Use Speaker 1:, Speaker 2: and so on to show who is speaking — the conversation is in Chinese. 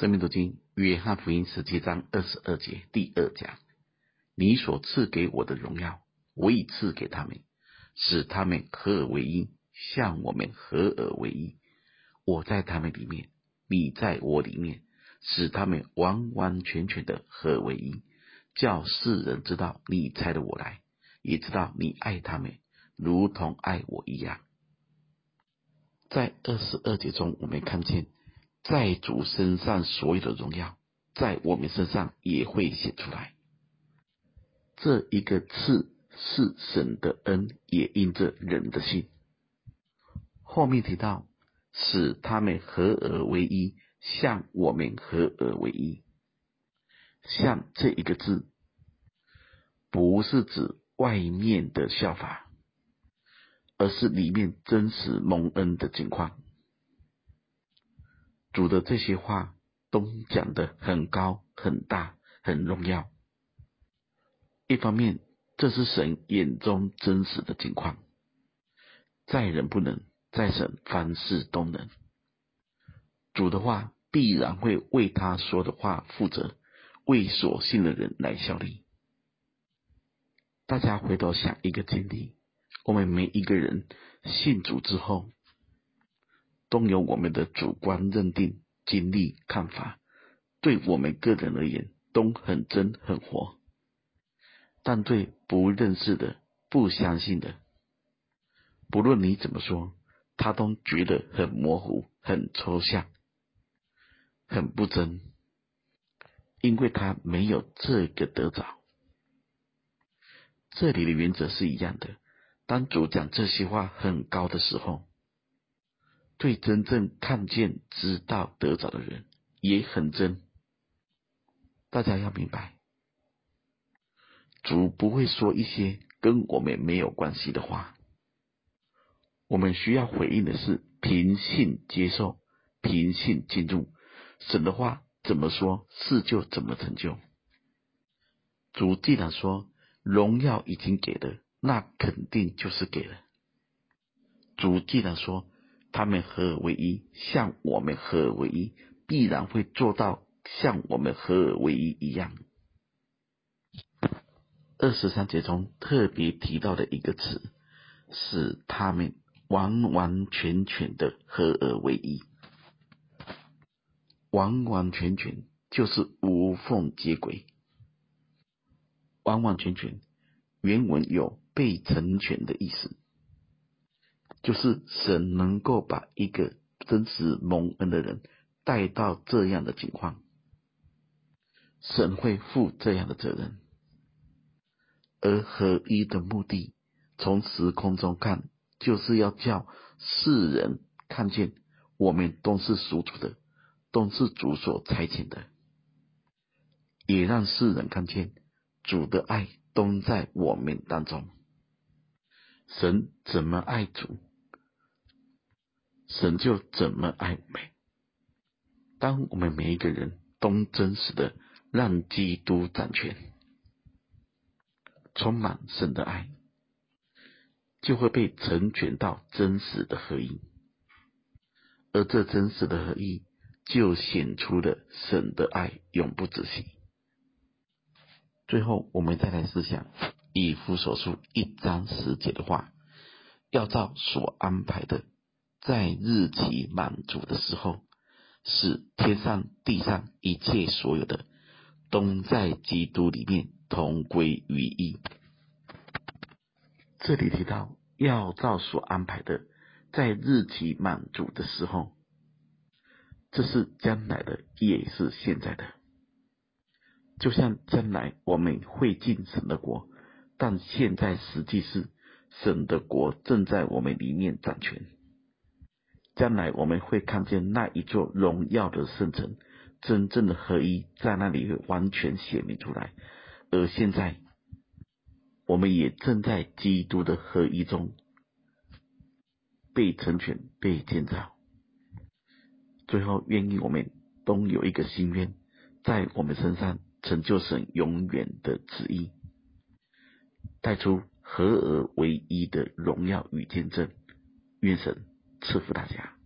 Speaker 1: 生命读经，约翰福音十七章二十二节第二讲：你所赐给我的荣耀，我已赐给他们，使他们合而为一，像我们合而为一。我在他们里面，你在我里面，使他们完完全全的合而为一，叫世人知道你差了我来，也知道你爱他们，如同爱我一样。在二十二节中，我们看见，在主身上所有的荣耀，在我们身上也会显出来。这一个赐是神的恩，也因着人的信。后面提到，使他们合而为一，像我们合而为一。像这一个字，不是指外面的效法。而是里面真实蒙恩的情况。主的这些话都讲得很高、很大、很荣耀。一方面，这是神眼中真实的情况，在人不能，在神凡事都能。主的话必然会为他说的话负责，为所信的人来效力。大家回头想一个经历。我们每一个人信主之后，都有我们的主观认定、经历、看法，对我们个人而言都很真很活。但对不认识的、不相信的，不论你怎么说，他都觉得很模糊、很抽象、很不真，因为他没有这个得着。这里的原则是一样的。当主讲这些话很高的时候，对真正看见、知道、得着的人也很真。大家要明白，主不会说一些跟我们没有关系的话。我们需要回应的是平信接受、平信进入神的话，怎么说，事就怎么成就。主既然说荣耀已经给了。那肯定就是给了。主既然说他们合而为一，像我们合而为一，必然会做到像我们合而为一一样。二十三节中特别提到的一个词，是他们完完全全的合而为一。完完全全就是无缝接轨，完完全全原文有。被成全的意思，就是神能够把一个真实蒙恩的人带到这样的情况，神会负这样的责任。而合一的目的，从时空中看，就是要叫世人看见我们都是属主的，都是主所差遣的，也让世人看见主的爱都在我们当中。神怎么爱主，神就怎么爱我们。当我们每一个人都真实的让基督掌权，充满神的爱，就会被成全到真实的合一。而这真实的合一，就显出了神的爱永不止息。最后，我们再来思想。以弗所书一章十节的话，要照所安排的，在日期满足的时候，使天上地上一切所有的，都在基督里面同归于一。这里提到要照所安排的，在日期满足的时候，这是将来的，也是现在的。就像将来我们会进神的国。但现在实际是神的国正在我们里面掌权，将来我们会看见那一座荣耀的圣城，真正的合一在那里会完全显明出来。而现在，我们也正在基督的合一中被成全、被建造。最后，愿意我们都有一个心愿，在我们身上成就神永远的旨意。带出合而为一的荣耀与见证，愿神赐福大家。